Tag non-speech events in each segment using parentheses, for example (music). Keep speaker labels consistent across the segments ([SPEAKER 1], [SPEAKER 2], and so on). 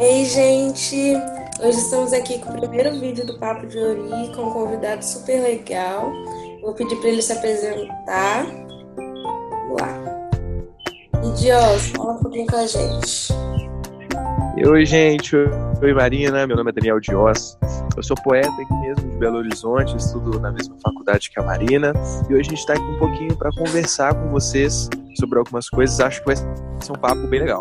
[SPEAKER 1] Ei, gente! Hoje estamos aqui com o primeiro vídeo do Papo de Ori com um convidado super legal. Vou pedir para ele se apresentar. Vamos lá. E Dios, fala um pouquinho com a gente.
[SPEAKER 2] Oi, gente. Oi, Marina. Meu nome é Daniel Dios. Eu sou poeta aqui mesmo de Belo Horizonte, estudo na mesma faculdade que a Marina. E hoje a gente está aqui um pouquinho para conversar com vocês sobre algumas coisas. Acho que vai ser um papo bem legal.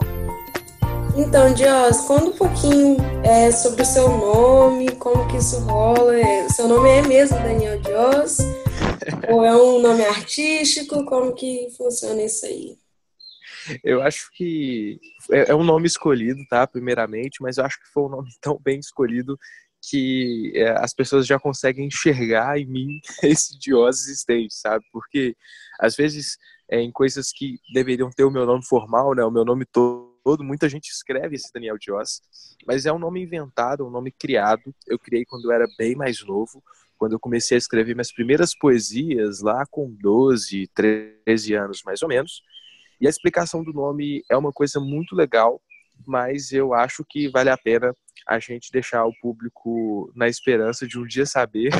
[SPEAKER 1] Então, Dios, conta um pouquinho é, sobre o seu nome, como que isso rola. É, seu nome é mesmo Daniel Dios? (laughs) ou é um nome artístico? Como que funciona isso aí?
[SPEAKER 2] Eu acho que é, é um nome escolhido, tá? Primeiramente, mas eu acho que foi um nome tão bem escolhido que é, as pessoas já conseguem enxergar em mim (laughs) esse Dios existente, sabe? Porque às vezes é, em coisas que deveriam ter o meu nome formal, né? O meu nome todo todo, muita gente escreve esse Daniel Dios, mas é um nome inventado, um nome criado. Eu criei quando eu era bem mais novo, quando eu comecei a escrever minhas primeiras poesias lá com 12, 13 anos mais ou menos. E a explicação do nome é uma coisa muito legal, mas eu acho que vale a pena a gente deixar o público na esperança de um dia saber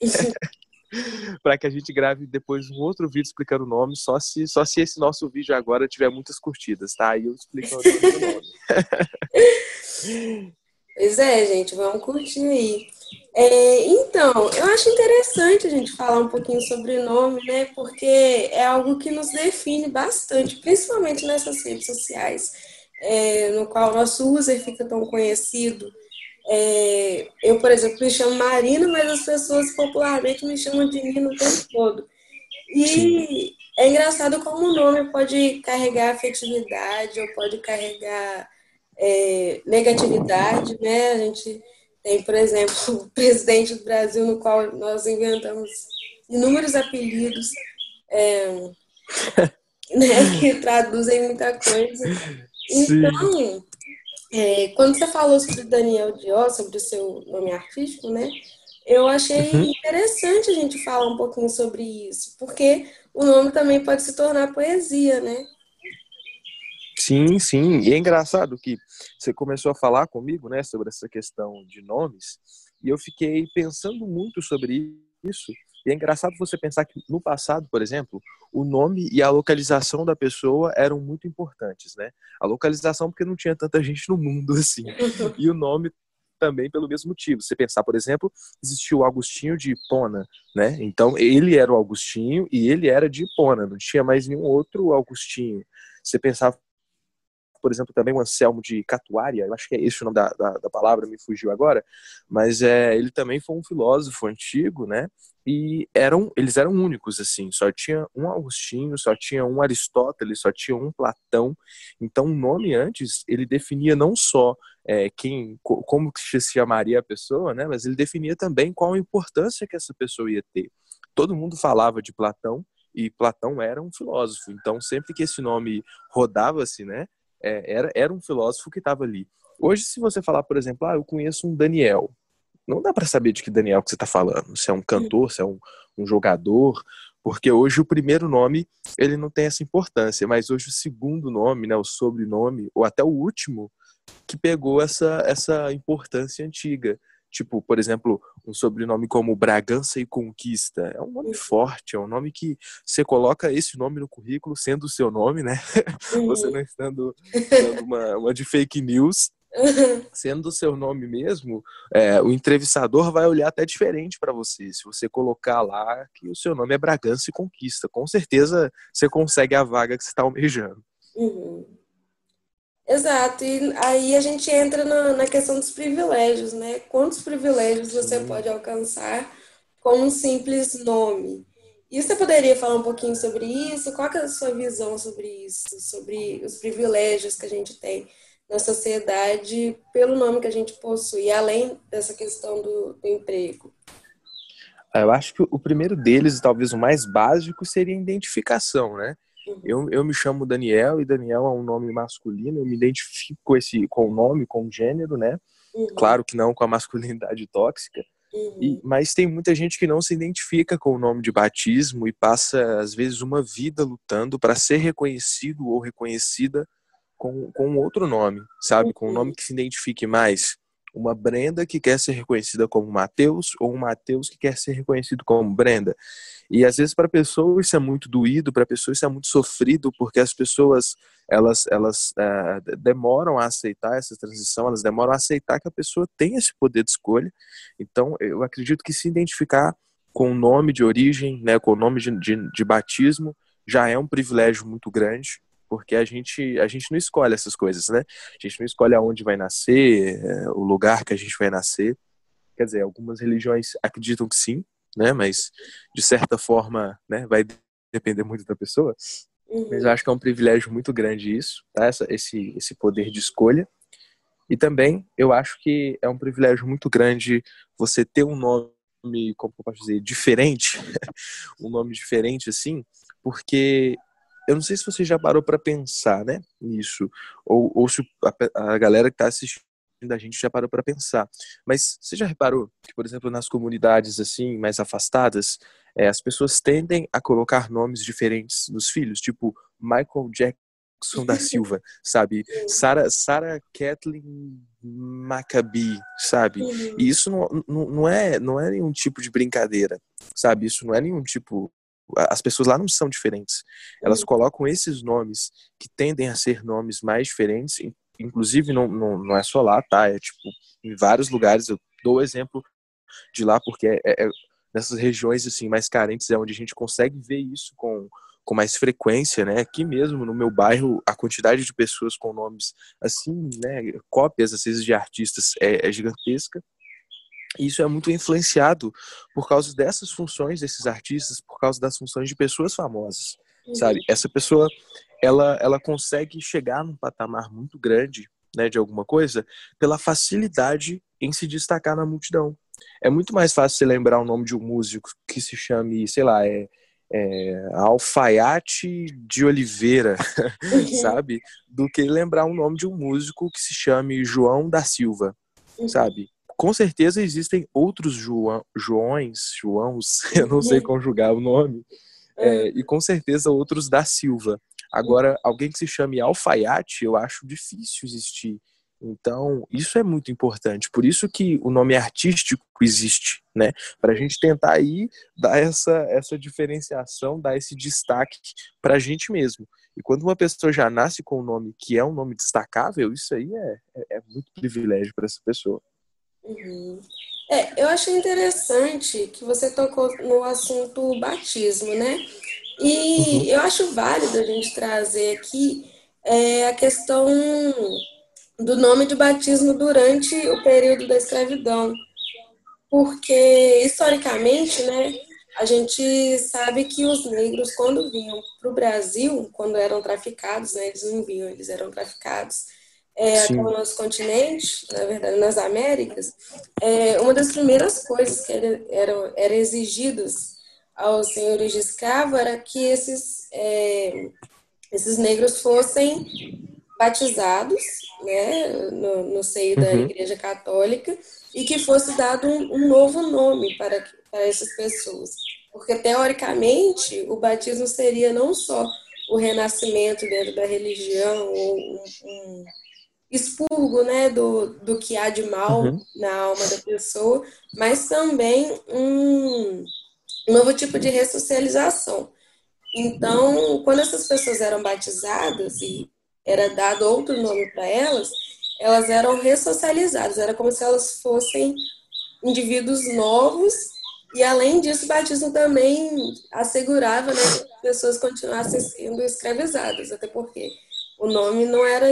[SPEAKER 2] (laughs) (laughs) para que a gente grave depois um outro vídeo explicando o nome, só se, só se esse nosso vídeo agora tiver muitas curtidas, tá? Aí eu explico o nome. (laughs)
[SPEAKER 1] pois é, gente, vamos curtir aí. É, então, eu acho interessante a gente falar um pouquinho sobre nome, né? Porque é algo que nos define bastante, principalmente nessas redes sociais, é, no qual o nosso user fica tão conhecido. É, eu, por exemplo, me chamo Marina, mas as pessoas popularmente me chamam de Nina o tempo todo. E Sim. é engraçado como o nome pode carregar afetividade ou pode carregar é, negatividade, né? A gente tem, por exemplo, (laughs) o presidente do Brasil, no qual nós inventamos inúmeros apelidos é, (laughs) né, que traduzem muita coisa. Então, Sim. É, quando você falou sobre o Daniel Dió, sobre o seu nome artístico, né? Eu achei uhum. interessante a gente falar um pouquinho sobre isso, porque o nome também pode se tornar poesia, né?
[SPEAKER 2] Sim, sim. E é engraçado que você começou a falar comigo, né, sobre essa questão de nomes, e eu fiquei pensando muito sobre isso. E é engraçado você pensar que no passado, por exemplo, o nome e a localização da pessoa eram muito importantes, né? A localização porque não tinha tanta gente no mundo (laughs) assim. E o nome também pelo mesmo motivo. Você pensar, por exemplo, existiu o Agostinho de Hipona, né? Então ele era o Agostinho e ele era de Hipona, não tinha mais nenhum outro Agostinho. Você pensar por exemplo, também o Anselmo de Catuária, eu acho que é esse o nome da, da, da, palavra, me fugiu agora, mas é, ele também foi um filósofo antigo, né? E eram, eles eram únicos, assim, só tinha um Agostinho, só tinha um Aristóteles, só tinha um Platão. Então, o nome antes, ele definia não só é, quem, como se chamaria a pessoa, né? Mas ele definia também qual a importância que essa pessoa ia ter. Todo mundo falava de Platão, e Platão era um filósofo. Então, sempre que esse nome rodava-se, né, é, era, era um filósofo que estava ali. Hoje, se você falar, por exemplo, ah, eu conheço um Daniel, não dá para saber de que Daniel que você está falando. Se é um cantor, se é um, um jogador, porque hoje o primeiro nome ele não tem essa importância, mas hoje o segundo nome, né, o sobrenome, ou até o último, que pegou essa, essa importância antiga. Tipo, por exemplo, um sobrenome como Bragança e Conquista. É um nome forte, é um nome que você coloca esse nome no currículo, sendo o seu nome, né? (laughs) Você não estando dando uma, uma de fake news. Sendo o seu nome mesmo, é, o entrevistador vai olhar até diferente para você. Se você colocar lá que o seu nome é Bragança e Conquista, com certeza você consegue a vaga que você está almejando.
[SPEAKER 1] Uhum. Exato, e aí a gente entra na, na questão dos privilégios, né? Quantos privilégios você Sim. pode alcançar com um simples nome? E você poderia falar um pouquinho sobre isso? Qual é a sua visão sobre isso? Sobre os privilégios que a gente tem na sociedade pelo nome que a gente possui, além dessa questão do, do emprego?
[SPEAKER 2] Eu acho que o primeiro deles, talvez o mais básico, seria a identificação, né? Eu, eu me chamo Daniel e Daniel é um nome masculino, eu me identifico com, esse, com o nome, com o gênero, né? Uhum. Claro que não com a masculinidade tóxica, uhum. e, mas tem muita gente que não se identifica com o nome de batismo e passa, às vezes, uma vida lutando para ser reconhecido ou reconhecida com, com outro nome, sabe? Com um nome que se identifique mais. Uma Brenda que quer ser reconhecida como Mateus ou um Mateus que quer ser reconhecido como Brenda. E às vezes para a pessoa isso é muito doído, para a pessoa isso é muito sofrido, porque as pessoas elas, elas uh, demoram a aceitar essa transição, elas demoram a aceitar que a pessoa tem esse poder de escolha. Então eu acredito que se identificar com o nome de origem, né, com o nome de, de, de batismo, já é um privilégio muito grande porque a gente a gente não escolhe essas coisas, né? A gente não escolhe aonde vai nascer, é, o lugar que a gente vai nascer. Quer dizer, algumas religiões acreditam que sim, né? Mas de certa forma, né? Vai depender muito da pessoa. Uhum. Mas eu acho que é um privilégio muito grande isso, tá? Essa, esse esse poder de escolha. E também eu acho que é um privilégio muito grande você ter um nome, como eu posso dizer, diferente, (laughs) um nome diferente assim, porque eu não sei se você já parou para pensar, né, nisso, ou, ou se a, a galera que está assistindo a gente já parou para pensar. Mas você já reparou que, por exemplo, nas comunidades assim mais afastadas, é, as pessoas tendem a colocar nomes diferentes nos filhos, tipo Michael Jackson da Silva, (laughs) sabe? Sarah, Sarah Kathleen Maccabi, sabe? E isso não, não, não, é, não é nenhum tipo de brincadeira, sabe? Isso não é nenhum tipo as pessoas lá não são diferentes. Elas uhum. colocam esses nomes que tendem a ser nomes mais diferentes, inclusive não, não, não é só lá, tá? É tipo, em vários lugares, eu dou o exemplo de lá porque é, é, é, nessas regiões assim mais carentes é onde a gente consegue ver isso com, com mais frequência, né? Aqui mesmo no meu bairro a quantidade de pessoas com nomes assim, né, cópias às vezes de artistas é, é gigantesca isso é muito influenciado por causa dessas funções desses artistas, por causa das funções de pessoas famosas, uhum. sabe? Essa pessoa, ela, ela consegue chegar num patamar muito grande, né, de alguma coisa, pela facilidade em se destacar na multidão. É muito mais fácil você lembrar o nome de um músico que se chame, sei lá, é, é, Alfaiate de Oliveira, uhum. (laughs) sabe? Do que lembrar o nome de um músico que se chame João da Silva, uhum. sabe? Com certeza existem outros João, Joões, (laughs) Joãos, eu não sei conjugar o nome, é, é, e com certeza outros da Silva. Agora, alguém que se chame alfaiate, eu acho difícil existir. Então, isso é muito importante. Por isso que o nome artístico existe, né? Para a gente tentar aí dar essa, essa diferenciação, dar esse destaque para a gente mesmo. E quando uma pessoa já nasce com um nome que é um nome destacável, isso aí é, é, é muito privilégio para essa pessoa.
[SPEAKER 1] Uhum. É, eu achei interessante que você tocou no assunto batismo, né? E uhum. eu acho válido a gente trazer aqui é, a questão do nome de batismo durante o período da escravidão. Porque, historicamente, né, a gente sabe que os negros, quando vinham para o Brasil, quando eram traficados, né, eles não vinham, eles eram traficados, é, aqui no nosso continente, na verdade nas Américas, é, uma das primeiras coisas que eram era, era exigidas aos senhores de escravo era que esses, é, esses negros fossem batizados né, no, no seio uhum. da Igreja Católica e que fosse dado um, um novo nome para, para essas pessoas. Porque, teoricamente, o batismo seria não só o renascimento dentro da religião, ou um, um expurgo né, do, do que há de mal uhum. na alma da pessoa, mas também um novo tipo de ressocialização. Então, quando essas pessoas eram batizadas e era dado outro nome para elas, elas eram ressocializadas, era como se elas fossem indivíduos novos, e além disso, o batismo também assegurava né, que as pessoas continuassem sendo escravizadas, até porque o nome não era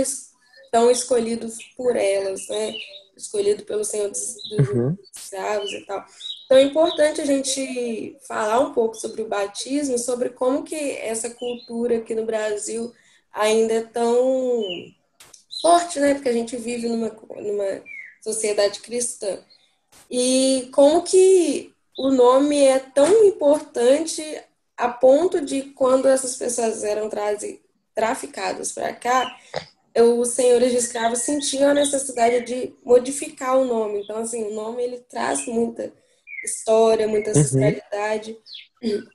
[SPEAKER 1] tão escolhidos por elas, né? Escolhido pelo Senhor dos, dos uhum. escravos e tal. Então é importante a gente falar um pouco sobre o batismo, sobre como que essa cultura aqui no Brasil ainda é tão forte, né? Porque a gente vive numa, numa sociedade cristã. E como que o nome é tão importante a ponto de quando essas pessoas eram traficadas para cá, os senhores de escravos sentiam a necessidade de modificar o nome. Então, assim, o nome ele traz muita história, muita ancestralidade. Uhum.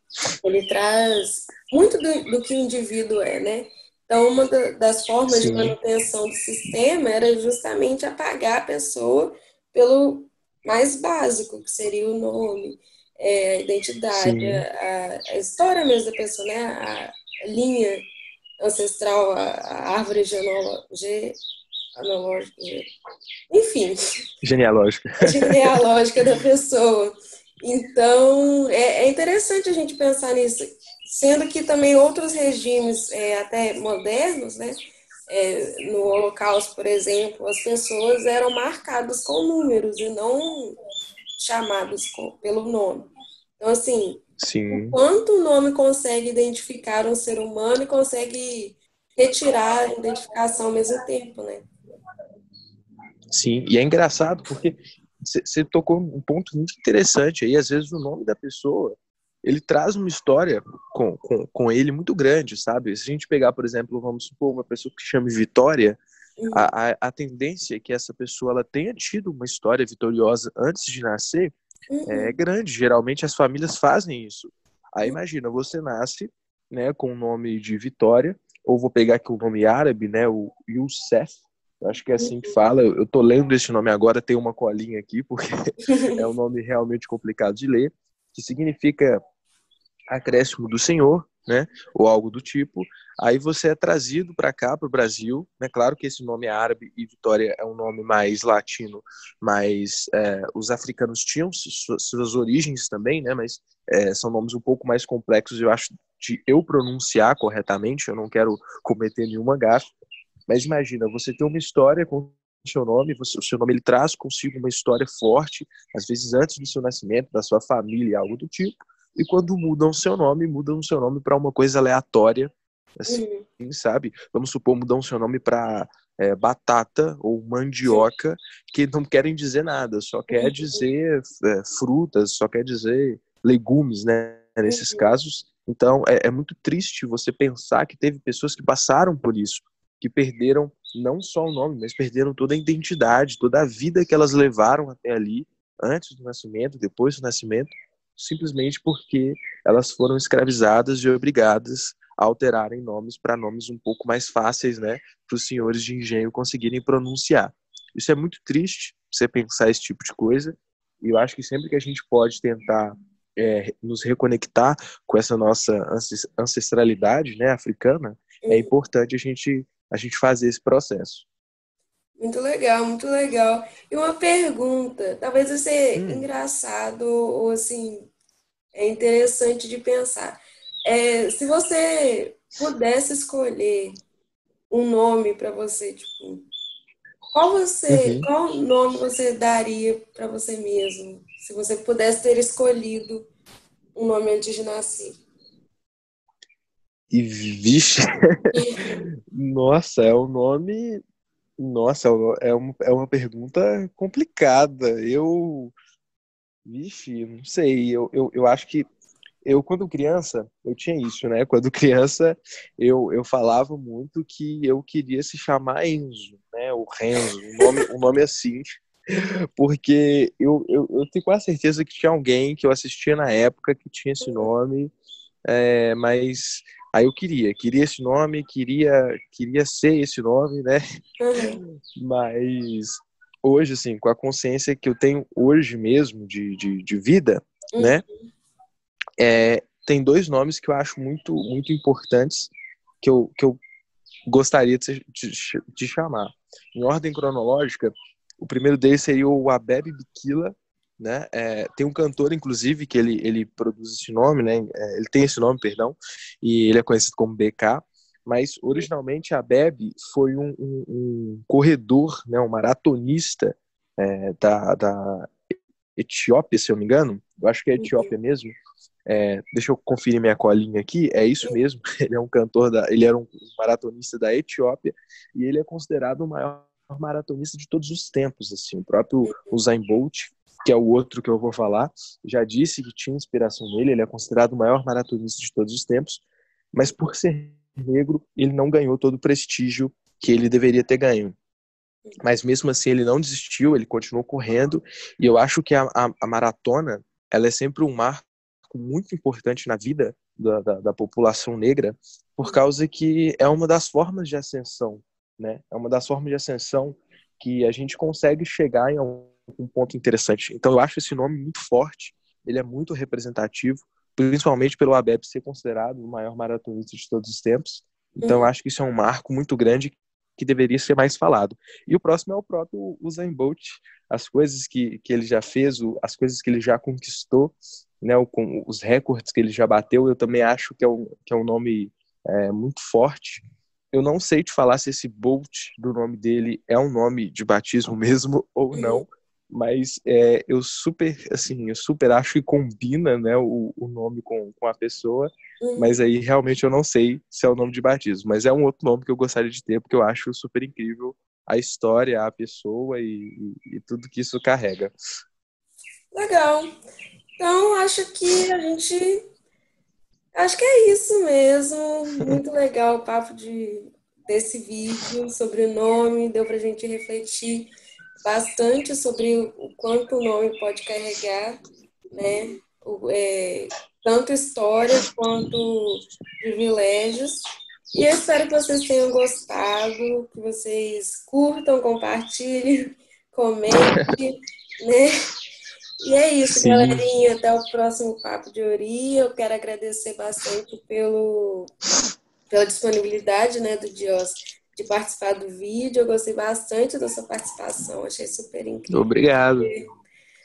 [SPEAKER 1] Ele traz muito do, do, que o indivíduo é, né? Então, uma das formas Sim. de manutenção do sistema era justamente apagar a pessoa pelo mais básico, que seria o nome, é, a identidade, a, a, história mesmo da pessoa, né? A, a linha ancestral, a, a árvore genealógica, enfim.
[SPEAKER 2] Genealógica. (laughs)
[SPEAKER 1] Genealógica da pessoa. Então, é, é, interessante a gente pensar nisso, sendo que também outros regimes, é, até modernos, né, é, no Holocausto, por exemplo, as pessoas eram marcadas com números e não chamadas com, pelo nome. Então, assim,
[SPEAKER 2] Sim.
[SPEAKER 1] quanto o nome consegue identificar um ser humano e consegue retirar a identificação ao mesmo tempo, né?
[SPEAKER 2] Sim, e é engraçado porque você tocou um ponto muito interessante aí. Às vezes o nome da pessoa ele traz uma história com, com, com ele muito grande, sabe? Se a gente pegar, por exemplo, vamos supor uma pessoa que chama Vitória, uhum. a, a, a, tendência é que essa pessoa ela tenha tido uma história vitoriosa antes de nascer uhum. é grande. Geralmente as famílias fazem isso. Aí uhum. imagina, você nasce né, com o nome de Vitória, ou vou pegar aqui o nome árabe, né, o Youssef, acho que é assim que uhum. fala. Eu tô lendo esse nome agora, tem uma colinha aqui, porque (laughs) é um nome realmente complicado de ler, que significa acréscimo do Senhor, né? Ou algo do tipo. Aí você é trazido para cá, para o Brasil, né? Claro que esse nome é árabe e Vitória é um nome mais latino, mas é, os africanos tinham suas, suas, origens também, né? Mas é, são nomes um pouco mais complexos, eu acho, de eu pronunciar corretamente. Eu não quero cometer nenhuma gafe. Mas imagina, você tem uma história com seu nome, você, o seu nome ele traz consigo uma história forte, às vezes antes do seu nascimento, da sua família, algo do tipo. E quando mudam o seu nome, mudam o seu nome para uma coisa aleatória, assim, uhum. sabe? Vamos supor, mudam o seu nome para é, batata ou mandioca, que não querem dizer nada, só quer uhum. dizer é, frutas, só quer dizer legumes, né? Nesses uhum. casos. Então, é, é muito triste você pensar que teve pessoas que passaram por isso que perderam não só o nome, mas perderam toda a identidade, toda a vida que elas levaram até ali, antes do nascimento, depois do nascimento, simplesmente porque elas foram escravizadas e obrigadas a alterarem nomes para nomes um pouco mais fáceis, né, para os senhores de engenho conseguirem pronunciar. Isso é muito triste, você pensar esse tipo de coisa, e eu acho que sempre que a gente pode tentar é, nos reconectar com essa nossa ancestralidade, né, africana, é importante a gente a gente fazer esse processo.
[SPEAKER 1] Muito legal, muito legal. E uma pergunta, talvez vai ser hum. engraçado ou assim, é interessante de pensar. É, se você pudesse escolher um nome para você, tipo, qual você, uhum. qual nome você daria para você mesmo, se você pudesse ter escolhido um nome antes de nascer?
[SPEAKER 2] E vixe, (laughs) (laughs) nossa, é um nome. Nossa, é uma, é uma pergunta complicada. Eu. Vixe, não sei. Eu, eu, eu acho que eu, quando criança, eu tinha isso, né? Quando (laughs) criança, eu, eu falava muito que eu queria se chamar Enzo, né? O Renzo, um nome, um nome assim. Porque eu, eu, eu tenho quase certeza que tinha alguém que eu assistia na época que tinha esse nome, é, mas Aí eu queria, queria esse nome, queria, queria ser esse nome, né? Uhum. Mas hoje, assim, com a consciência que eu tenho hoje mesmo de, de, de vida, uhum. né? É, tem dois nomes que eu acho muito, muito importantes que eu, que eu gostaria de, de, de chamar. Em ordem cronológica, o primeiro deles seria o Abebe Bikila, né? É, tem um cantor, inclusive, que ele, ele produz esse nome, né? É, ele tem esse nome, perdão, e ele é conhecido como BK. Mas originalmente a Bebe foi um, um, um corredor, né? Um maratonista é, da, da Etiópia, se eu não me engano. Eu acho que é Etiópia mesmo. É, deixa eu conferir minha colinha aqui. É isso mesmo. (laughs) Ele é um cantor da, ele era um maratonista da Etiópia e ele é considerado o maior maratonista de todos os tempos. Assim, o próprio Usain Bolt que é o outro que eu vou falar, já disse que tinha inspiração nele, ele é considerado o maior maratonista de todos os tempos, mas por ser negro, ele não ganhou todo o prestígio que ele deveria ter ganho. Mas mesmo assim, ele não desistiu, ele continuou correndo, e eu acho que a, a, a maratona, ela é sempre um marco muito importante na vida da, da, da população negra, por causa que é uma das formas de ascensão, né? É uma das formas de ascensão que a gente consegue chegar em um, um ponto interessante. Então eu acho esse nome muito forte, ele é muito representativo, principalmente pelo Abeb ser considerado o maior maratonista de todos os tempos. Então uhum. eu acho que isso é um marco muito grande que deveria ser mais falado. E o próximo é o próprio Usain Bolt, as coisas que, que ele já fez, as coisas que ele já conquistou, né, com os recordes que ele já bateu, eu também acho que é um, que é um nome é, muito forte. Eu não sei te falar se esse Bolt do nome dele é um nome de batismo (laughs) mesmo ou não, mas é, eu super, assim, eu super acho que combina, né, o, o nome com, com a pessoa, uhum. mas aí realmente eu não sei se é o nome de batismo, mas é um outro nome que eu gostaria de ter, porque eu acho super incrível a história, a pessoa e, e, e tudo que isso carrega.
[SPEAKER 1] Legal. Então, acho que a gente. Acho que é isso mesmo. Muito (laughs) legal o papo de, desse vídeo sobre o nome. Deu para a gente refletir bastante sobre o quanto o nome pode carregar, né? O, é, tanto história quanto privilégios. E eu espero que vocês tenham gostado, que vocês curtam, compartilhem, (laughs) comentem, né? E é isso, Sim. galerinha. Até o próximo Papo de Ori. Eu quero agradecer bastante pelo, pela disponibilidade né, do Dios de participar do vídeo. Eu gostei bastante da sua participação, achei super incrível.
[SPEAKER 2] Obrigado.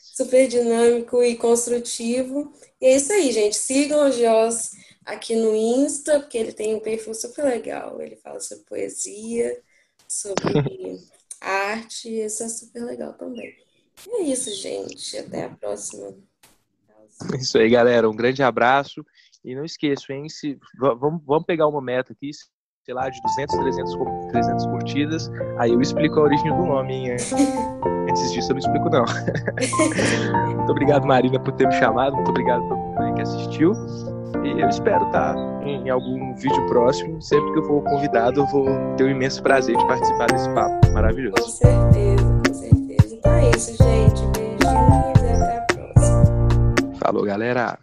[SPEAKER 1] Super dinâmico e construtivo. E é isso aí, gente. Sigam o Gios aqui no Insta, porque ele tem um perfil super legal. Ele fala sobre poesia, sobre (laughs) arte, isso é super legal também. E é isso, gente. Até a próxima.
[SPEAKER 2] Isso aí, galera. Um grande abraço. E não esqueçam, hein? Se, vamos, vamos pegar uma meta aqui sei lá, de 200, 300, 300 curtidas, aí eu explico a origem do nome, hein? (laughs) Antes disso eu não explico, não. (laughs) muito obrigado, Marina, por ter me chamado, muito obrigado todo mundo que assistiu. E eu espero estar em algum vídeo próximo. Sempre que eu for convidado, eu vou ter o um imenso prazer de participar desse papo maravilhoso.
[SPEAKER 1] Com certeza, com certeza. Então é isso, gente. Beijinhos e até a próxima.
[SPEAKER 2] Falou, galera.